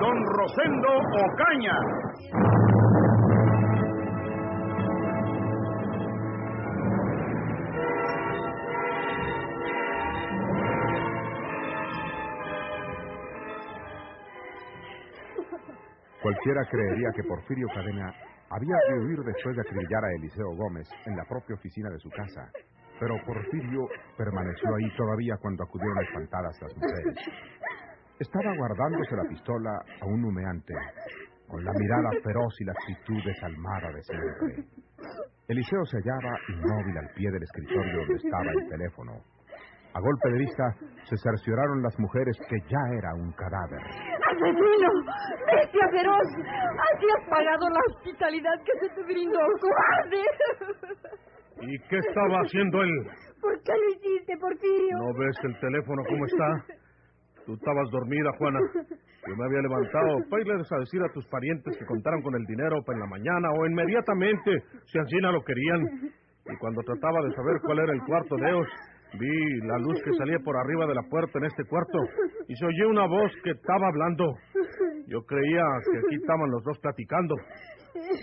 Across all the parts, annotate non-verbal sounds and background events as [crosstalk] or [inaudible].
don Rosendo Ocaña. Cualquiera creería que Porfirio Cadena había de huir después de acribillar a Eliseo Gómez en la propia oficina de su casa. Pero Porfirio permaneció ahí todavía cuando acudieron espantadas las mujeres. Estaba guardándose la pistola a un humeante, con la mirada feroz y la actitud desalmada de siempre. Eliseo se hallaba inmóvil al pie del escritorio donde estaba el teléfono. A golpe de vista se cercioraron las mujeres que ya era un cadáver. ¡Asesino! ¡Bestia feroz! Así has pagado la hospitalidad que se te brindó, cobarde. ¿Y qué estaba haciendo él? ¿Por qué lo hiciste, Porfirio? ¿No ves el teléfono cómo está? Tú estabas dormida, Juana. Yo me había levantado para irles a decir a tus parientes que contaron con el dinero para en la mañana o inmediatamente, si Ancina lo querían. Y cuando trataba de saber cuál era el cuarto de ellos, vi la luz que salía por arriba de la puerta en este cuarto y se oyó una voz que estaba hablando. Yo creía que aquí estaban los dos platicando.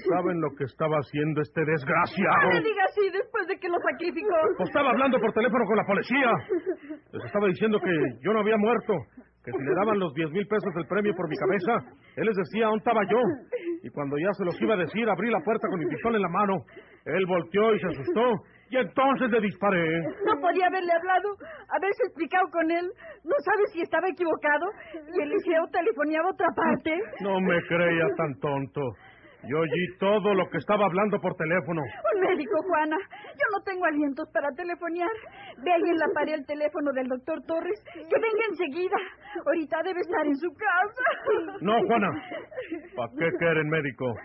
¿Saben lo que estaba haciendo este desgraciado? No me digas así después de que lo sacrificó. Pues estaba hablando por teléfono con la policía. Les estaba diciendo que yo no había muerto, que si le daban los diez mil pesos del premio por mi cabeza, él les decía dónde estaba yo. Y cuando ya se los iba a decir, abrí la puerta con mi pistola en la mano. Él volteó y se asustó. Y entonces le disparé. No podía haberle hablado, haberse explicado con él. No sabe si estaba equivocado. Y Eliseo telefoneaba a otra parte. No me creía tan tonto. Yo oí todo lo que estaba hablando por teléfono. Un médico, Juana. Yo no tengo alientos para telefonear. Ve ahí en la pared el teléfono del doctor Torres. Que venga enseguida. Ahorita debe estar en su casa. No, Juana. ¿Para qué quieren médico?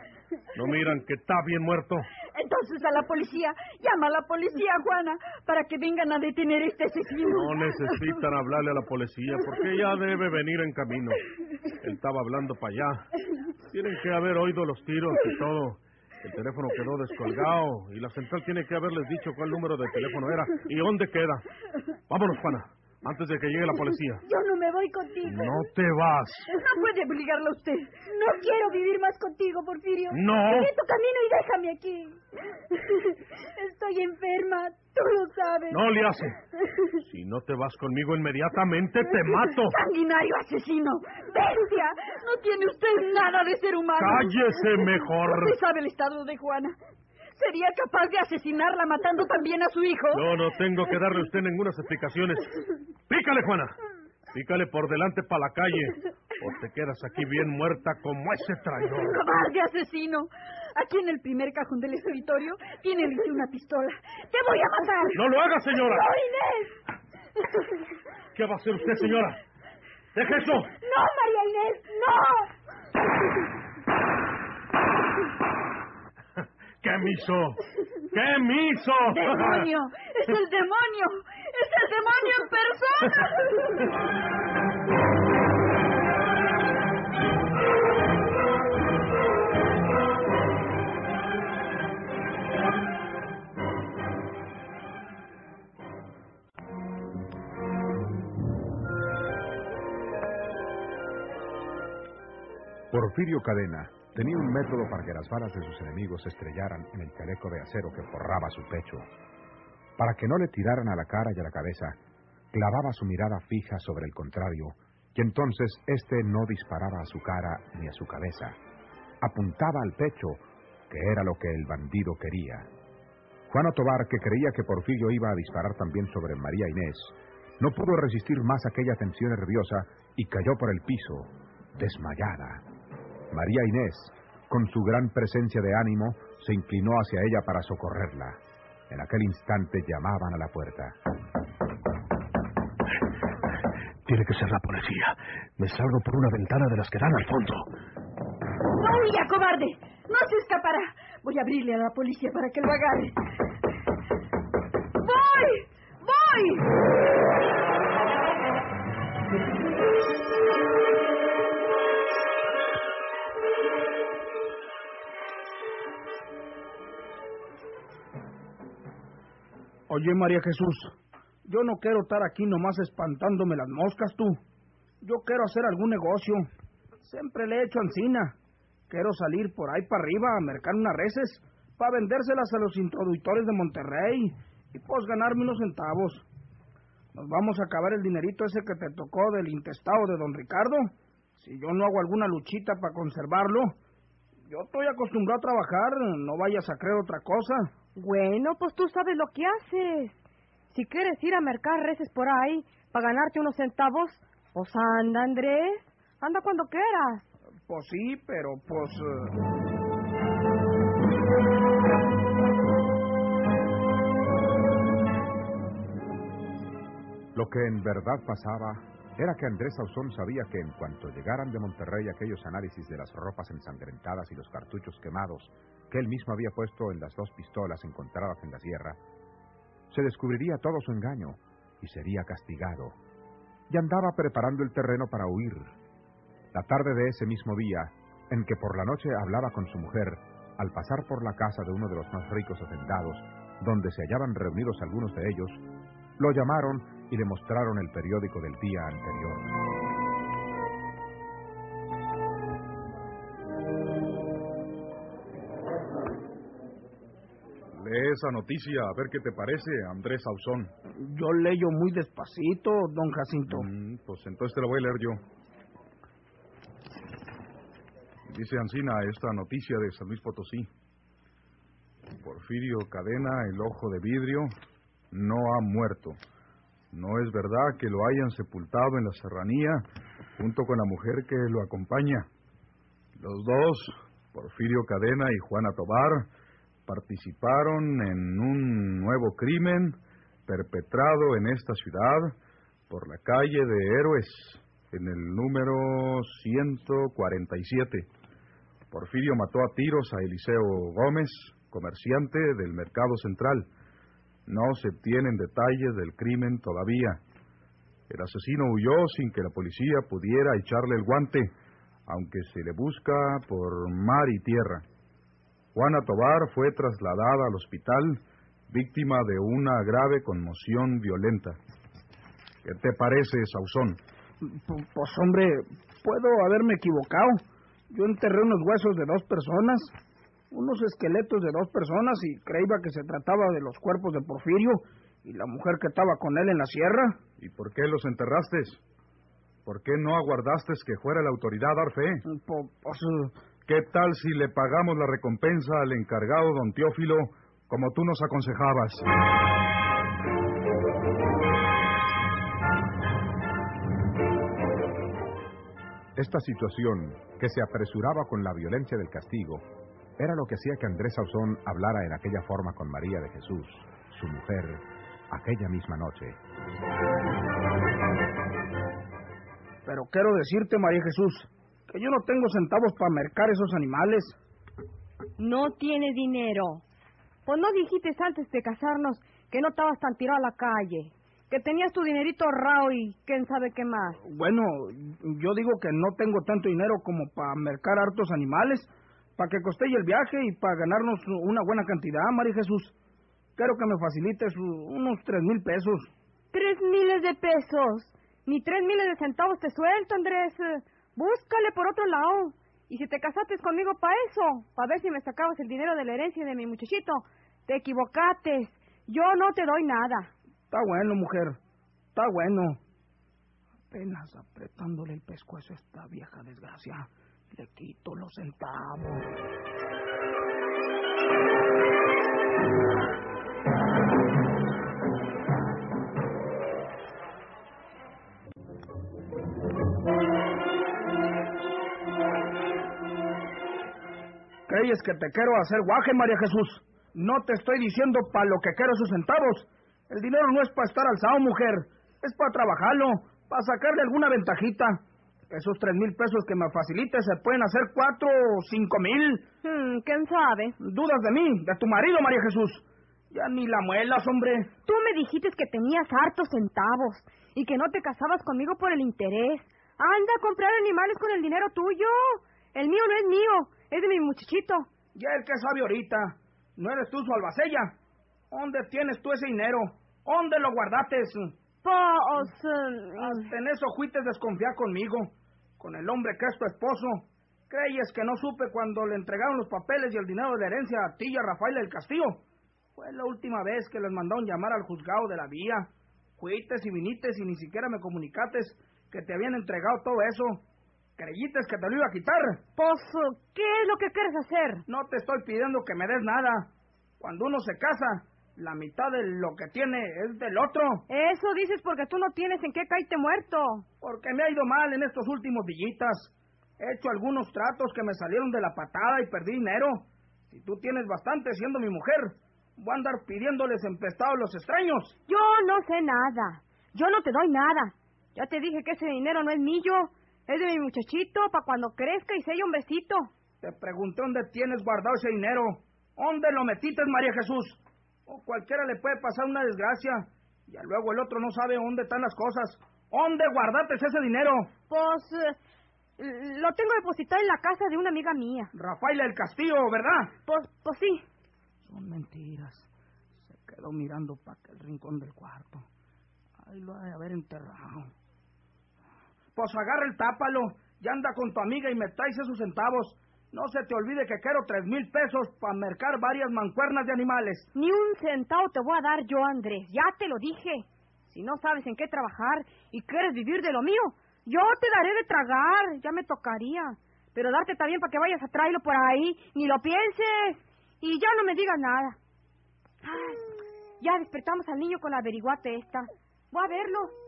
¿No miran que está bien muerto? Entonces a la policía. Llama a la policía, Juana, para que vengan a detener a este asesino. No necesitan hablarle a la policía porque ya debe venir en camino. Él estaba hablando para allá. Tienen que haber oído los tiros y todo. El teléfono quedó descolgado y la central tiene que haberles dicho cuál número de teléfono era y dónde queda. Vámonos, Juana, antes de que llegue la policía. [laughs] Yo no me voy contigo. No te vas. No puede obligarlo a usted. No quiero vivir más contigo, Porfirio. No. Sigue tu camino y déjame aquí. [laughs] Estoy enferma, tú lo sabes. No le hace. Si no te vas conmigo inmediatamente, te mato. [laughs] Sanguinario asesino. Bestia. No tiene usted nada de ser humano. Cállese mejor. Usted sabe el estado de Juana. ¿Sería capaz de asesinarla matando también a su hijo? Yo no tengo que darle a usted ninguna explicaciones. Pícale, Juana. Pícale por delante para la calle. O te quedas aquí bien muerta como ese traidor. ¡Cobarde asesino! Aquí en el primer cajón del escritorio tiene Eliseo una pistola. ¡Te voy a matar! ¡No lo haga, señora! ¡No, Inés! ¿Qué va a hacer usted, señora? ¡Deje eso! ¡No, María Inés! ¡No! ¿Qué me hizo? ¿Qué me hizo? ¡Demonio! ¡Es el demonio! ¡Es el demonio en persona! Porfirio Cadena tenía un método para que las balas de sus enemigos se estrellaran en el chaleco de acero que forraba su pecho. Para que no le tiraran a la cara y a la cabeza, clavaba su mirada fija sobre el contrario, y entonces éste no disparaba a su cara ni a su cabeza. Apuntaba al pecho, que era lo que el bandido quería. Juana Tobar, que creía que Porfirio iba a disparar también sobre María Inés, no pudo resistir más aquella tensión nerviosa y cayó por el piso, desmayada. María Inés, con su gran presencia de ánimo, se inclinó hacia ella para socorrerla. En aquel instante llamaban a la puerta. Tiene que ser la policía. Me salgo por una ventana de las que dan al fondo. ¡No huya, cobarde! ¡No se escapará! Voy a abrirle a la policía para que lo agarre. ¡Voy! ¡Voy! Oye, María Jesús, yo no quiero estar aquí nomás espantándome las moscas, tú. Yo quiero hacer algún negocio. Siempre le he hecho encina. Quiero salir por ahí para arriba a mercar unas reses para vendérselas a los introductores de Monterrey y pues ganarme unos centavos. Nos vamos a acabar el dinerito ese que te tocó del intestado de don Ricardo. Si yo no hago alguna luchita para conservarlo, yo estoy acostumbrado a trabajar, no vayas a creer otra cosa. Bueno, pues tú sabes lo que haces. Si quieres ir a mercar reces por ahí para ganarte unos centavos, pues anda, Andrés. Anda cuando quieras. Pues sí, pero pues... eh, Lo que en verdad pasaba era que Andrés Sauzón sabía que en cuanto llegaran de Monterrey aquellos análisis de las ropas ensangrentadas y los cartuchos quemados que él mismo había puesto en las dos pistolas encontradas en la sierra, se descubriría todo su engaño y sería castigado. Y andaba preparando el terreno para huir. La tarde de ese mismo día, en que por la noche hablaba con su mujer, al pasar por la casa de uno de los más ricos hacendados, donde se hallaban reunidos algunos de ellos, lo llamaron y le mostraron el periódico del día anterior. Lee esa noticia, a ver qué te parece, Andrés Sauzón. yo leyo muy despacito, don Jacinto. Mm, pues entonces te la voy a leer yo. Dice Ancina esta noticia de San Luis Potosí. Porfirio Cadena, el ojo de vidrio, no ha muerto. No es verdad que lo hayan sepultado en la serranía junto con la mujer que lo acompaña. Los dos, Porfirio Cadena y Juana Tobar, participaron en un nuevo crimen perpetrado en esta ciudad por la calle de Héroes, en el número 147. Porfirio mató a tiros a Eliseo Gómez, comerciante del Mercado Central. No se tienen detalles del crimen todavía. El asesino huyó sin que la policía pudiera echarle el guante, aunque se le busca por mar y tierra. Juana Tobar fue trasladada al hospital víctima de una grave conmoción violenta. ¿Qué te parece, Sauzón? Pues hombre, puedo haberme equivocado. Yo enterré unos huesos de dos personas, unos esqueletos de dos personas y creía que se trataba de los cuerpos de Porfirio y la mujer que estaba con él en la sierra. ¿Y por qué los enterraste? ¿Por qué no aguardaste que fuera la autoridad a dar fe? Po- Pues, eh, ¿Qué tal si le pagamos la recompensa al encargado, don Teófilo, como tú nos aconsejabas? Esta situación, que se apresuraba con la violencia del castigo, era lo que hacía que Andrés Sauzón hablara en aquella forma con María de Jesús, su mujer, aquella misma noche. pero quiero decirte, María Jesús, que yo no tengo centavos para mercar esos animales. No tiene dinero. Pues no dijiste antes de casarnos que no estabas tan tirado a la calle, que tenías tu dinerito ahorrado y quién sabe qué más. Bueno, yo digo que no tengo tanto dinero como para mercar hartos animales, para que costelle el viaje y para ganarnos una buena cantidad, María Jesús. Quiero que me facilites unos tres mil pesos. Tres miles de pesos. Ni tres miles de centavos te suelto, Andrés. Búscale por otro lado. Y si te casaste conmigo para eso, para ver si me sacabas el dinero de la herencia de mi muchachito, te equivocaste. Yo no te doy nada. Está bueno, mujer. Está bueno. Apenas apretándole el pescuezo a esta vieja desgracia, le quito los centavos. ¿Crees que te quiero hacer guaje, María Jesús? No te estoy diciendo para lo que quiero esos centavos. El dinero no es para estar alzado, mujer. Es para trabajarlo, para sacarle alguna ventajita. Esos tres mil pesos que me facilite se pueden hacer cuatro o cinco mil. Hmm, ¿Quién sabe? ¿Dudas de mí? ¿De tu marido, María Jesús? Ya ni la muelas, hombre. Tú me dijiste que tenías hartos centavos y que no te casabas conmigo por el interés. Anda a comprar animales con el dinero tuyo. El mío no es mío, es de mi muchachito. Ya el que sabe ahorita. ¿No eres tú su albacella? ¿Dónde tienes tú ese dinero? ¿Dónde lo guardaste? Pues... eh, Hasta en eso fuiste desconfiar conmigo, con el hombre que es tu esposo. ¿Crees que no supe cuando le entregaron los papeles y el dinero de herencia a ti y a Rafael del Castillo? Fue la última vez que les mandaron llamar al juzgado de la vía. Fuiste y viniste y ni siquiera me comunicaste que te habían entregado todo eso. ¿Creíste que te lo iba a quitar? eh, ¿qué es lo que quieres hacer? No te estoy pidiendo que me des nada. Cuando uno se casa, la mitad de lo que tiene es del otro. Eso dices porque tú no tienes en qué caíte muerto. Porque me ha ido mal en estos últimos dillitas. He hecho algunos tratos que me salieron de la patada y perdí dinero. Si tú tienes bastante siendo mi mujer, voy a andar pidiéndoles emprestados a los extraños. Yo no sé nada. Yo no te doy nada. Ya te dije que ese dinero no es mío. Es de mi muchachito para cuando crezca y sea hombrecito. Te pregunté dónde tienes guardado ese dinero. ¿Dónde lo metiste, María Jesús? O cualquiera le puede pasar una desgracia. Y luego el otro no sabe dónde están las cosas. ¿Dónde guardaste ese dinero? Pues eh, lo tengo depositado en la casa de una amiga mía. Rafael el Castillo, ¿verdad? Pues, pues sí. Son mentiras. Se quedó mirando para aquel rincón del cuarto. Ahí lo ha de haber enterrado. Pues agarra el tápalo. Ya anda con tu amiga y me traes esos centavos. No se te olvide que quiero tres mil pesos para mercar varias mancuernas de animales. Ni un centavo te voy a dar yo, Andrés. Ya te lo dije. Si no sabes en qué trabajar y quieres vivir de lo mío, yo te daré de tragar. Ya me tocaría. Pero darte también para que vayas a traerlo por ahí. Ni lo pienses. Y ya no me digas nada. Ya despertamos al niño con la averiguate esta. Voy a verlo.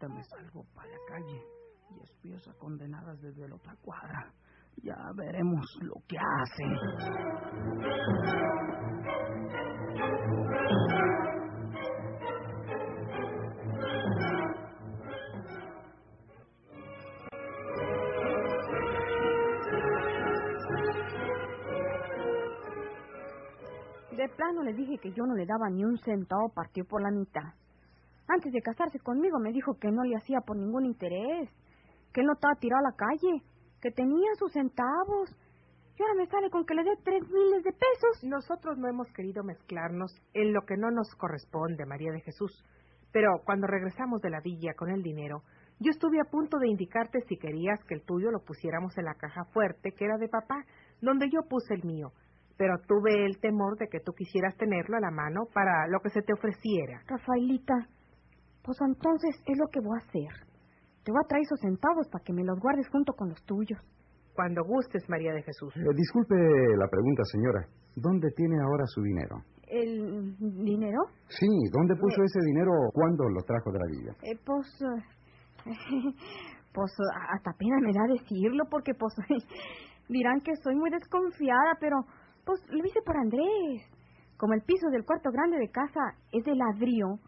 Ahorita me salgo para la calle y espío a condenadas desde la otra cuadra. Ya veremos lo que hacen. De plano le dije que yo no le daba ni un centavo, partió por la mitad. Antes de casarse conmigo me dijo que no le hacía por ningún interés, que él no estaba tirado a la calle, que tenía sus centavos. Y ahora me sale con que le dé tres miles de pesos. Nosotros no hemos querido mezclarnos en lo que no nos corresponde, María de Jesús. Pero cuando regresamos de la villa con el dinero, yo estuve a punto de indicarte si querías que el tuyo lo pusiéramos en la caja fuerte que era de papá, donde yo puse el mío. Pero tuve el temor de que tú quisieras tenerlo a la mano para lo que se te ofreciera. Rafaelita, pues entonces es lo que voy a hacer. Te voy a traer esos centavos para que me los guardes junto con los tuyos. Cuando gustes, María de Jesús. Eh, disculpe la pregunta, señora. ¿Dónde tiene ahora su dinero? ¿El dinero? Sí, ¿dónde puso ese dinero cuando lo trajo de la villa? Eh, pues... eh, [laughs] pues hasta pena me da decirlo porque pues [laughs] dirán que soy muy desconfiada, pero pues lo hice por Andrés. Como el piso del cuarto grande de casa es de ladrillo,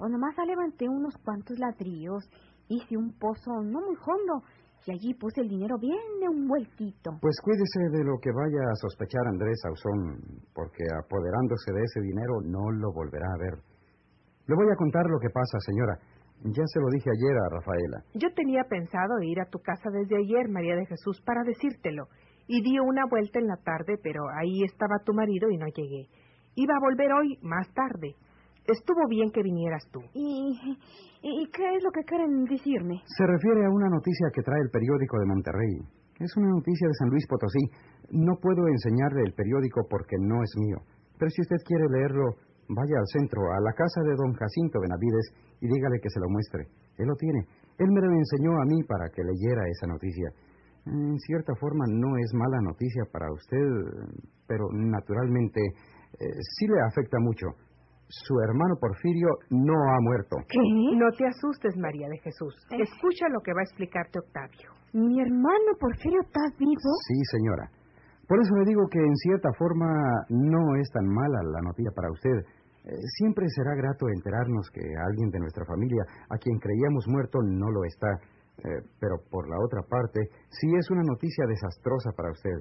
pues nomás levanté unos cuantos ladrillos, hice un pozo no muy hondo y allí puse el dinero bien de un vueltito. Pues cuídese de lo que vaya a sospechar Andrés Ausón, porque apoderándose de ese dinero no lo volverá a ver. Le voy a contar lo que pasa, señora. Ya se lo dije ayer a Rafaela. Yo tenía pensado ir a tu casa desde ayer, María de Jesús, para decírtelo. Y di una vuelta en la tarde, pero ahí estaba tu marido y no llegué. Iba a volver hoy, más tarde. Estuvo bien que vinieras tú. ¿Y, ¿Y qué es lo que quieren decirme? Se refiere a una noticia que trae el periódico de Monterrey. Es una noticia de San Luis Potosí. No puedo enseñarle el periódico porque no es mío. Pero si usted quiere leerlo, vaya al centro, a la casa de don Jacinto Benavides y dígale que se lo muestre. Él lo tiene. Él me lo enseñó a mí para que leyera esa noticia. En cierta forma no es mala noticia para usted, pero naturalmente eh, sí le afecta mucho. Su hermano Porfirio no ha muerto. ¿Qué? No te asustes, María de Jesús. Escucha lo que va a explicarte Octavio. ¿Mi hermano Porfirio está vivo? Sí, señora. Por eso le digo que en cierta forma no es tan mala la noticia para usted. Eh, siempre será grato enterarnos que alguien de nuestra familia, a quien creíamos muerto, no lo está. Eh, pero por la otra parte, sí es una noticia desastrosa para usted.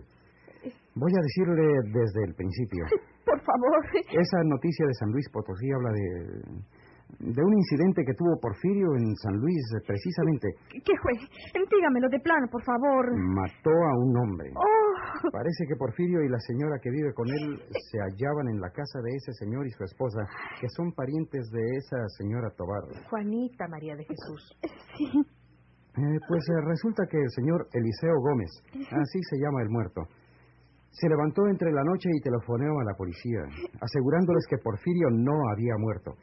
Voy a decirle desde el principio. [laughs] Por favor. Esa noticia de San Luis Potosí habla de de un incidente que tuvo Porfirio en San Luis, precisamente. ¿Qué fue? Dígamelo de plano, por favor. Mató a un hombre. Oh. Parece que Porfirio y la señora que vive con él se hallaban en la casa de ese señor y su esposa, que son parientes de esa señora Tobar. Juanita María de Jesús. Sí. Eh, pues eh, resulta que el señor Eliseo Gómez, así se llama el muerto, se levantó entre la noche y telefoneó a la policía, asegurándoles que Porfirio no había muerto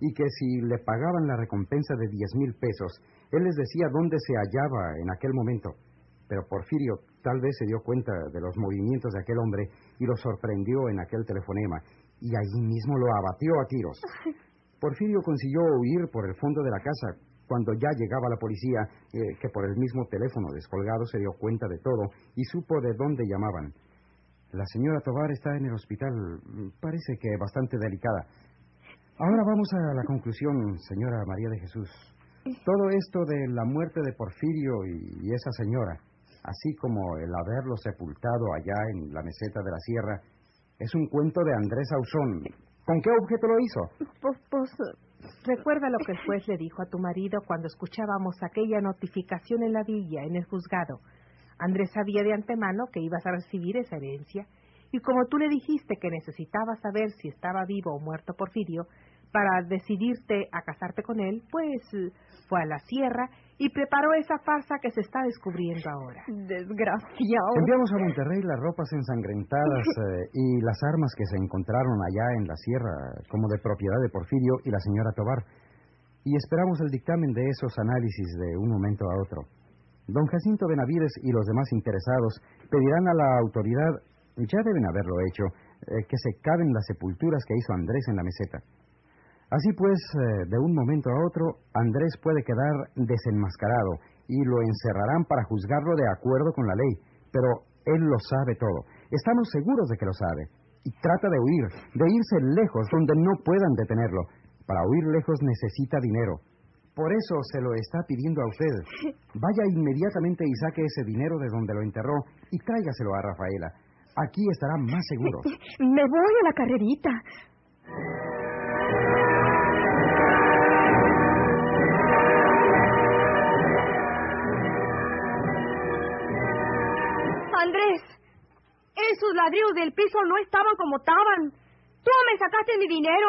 y que si le pagaban la recompensa de diez mil pesos, él les decía dónde se hallaba en aquel momento. Pero Porfirio tal vez se dio cuenta de los movimientos de aquel hombre y lo sorprendió en aquel telefonema, y allí mismo lo abatió a tiros. Porfirio consiguió huir por el fondo de la casa. Cuando ya llegaba la policía, eh, que por el mismo teléfono descolgado se dio cuenta de todo y supo de dónde llamaban. La señora Tobar está en el hospital, parece que bastante delicada. Ahora vamos a la conclusión, señora María de Jesús. Todo esto de la muerte de Porfirio y, esa señora, así como el haberlo sepultado allá en la meseta de la sierra, es un cuento de Andrés Ausón. ¿Con qué objeto lo hizo? Pues, pues, Recuerda lo que el juez le dijo a tu marido cuando escuchábamos aquella notificación en la villa, en el juzgado. Andrés sabía de antemano que ibas a recibir esa herencia, y como tú le dijiste que necesitabas saber si estaba vivo o muerto Porfirio, para decidirte a casarte con él, pues fue a la sierra y preparó esa farsa que se está descubriendo ahora. desgraciado. Enviamos a Monterrey las ropas ensangrentadas [laughs] eh, y las armas que se encontraron allá en la sierra, como de propiedad de Porfirio y la señora Tobar, y esperamos el dictamen de esos análisis de un momento a otro. Don Jacinto Benavides y los demás interesados pedirán a la autoridad, ya deben haberlo hecho, eh, que se caben las sepulturas que hizo Andrés en la meseta. Así pues, eh, de un momento a otro, Andrés puede quedar desenmascarado y lo encerrarán para juzgarlo de acuerdo con la ley, pero él lo sabe todo. Estamos seguros de que lo sabe. Y trata de huir, de irse lejos, donde no puedan detenerlo. Para huir lejos necesita dinero. Por eso se lo está pidiendo a usted. [laughs] Vaya inmediatamente y saque ese dinero de donde lo enterró y tráigaselo a Rafaela. Aquí estará más seguro. [laughs] Me voy a la carrerita. Andrés, esos ladrillos del piso no estaban como estaban. Tú me sacaste mi dinero.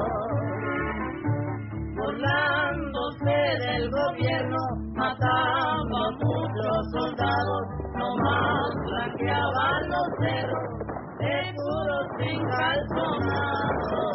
burlándose del gobierno, mataba a muchos soldados, nomás blanqueaban los cerros, seguros sin calzonados.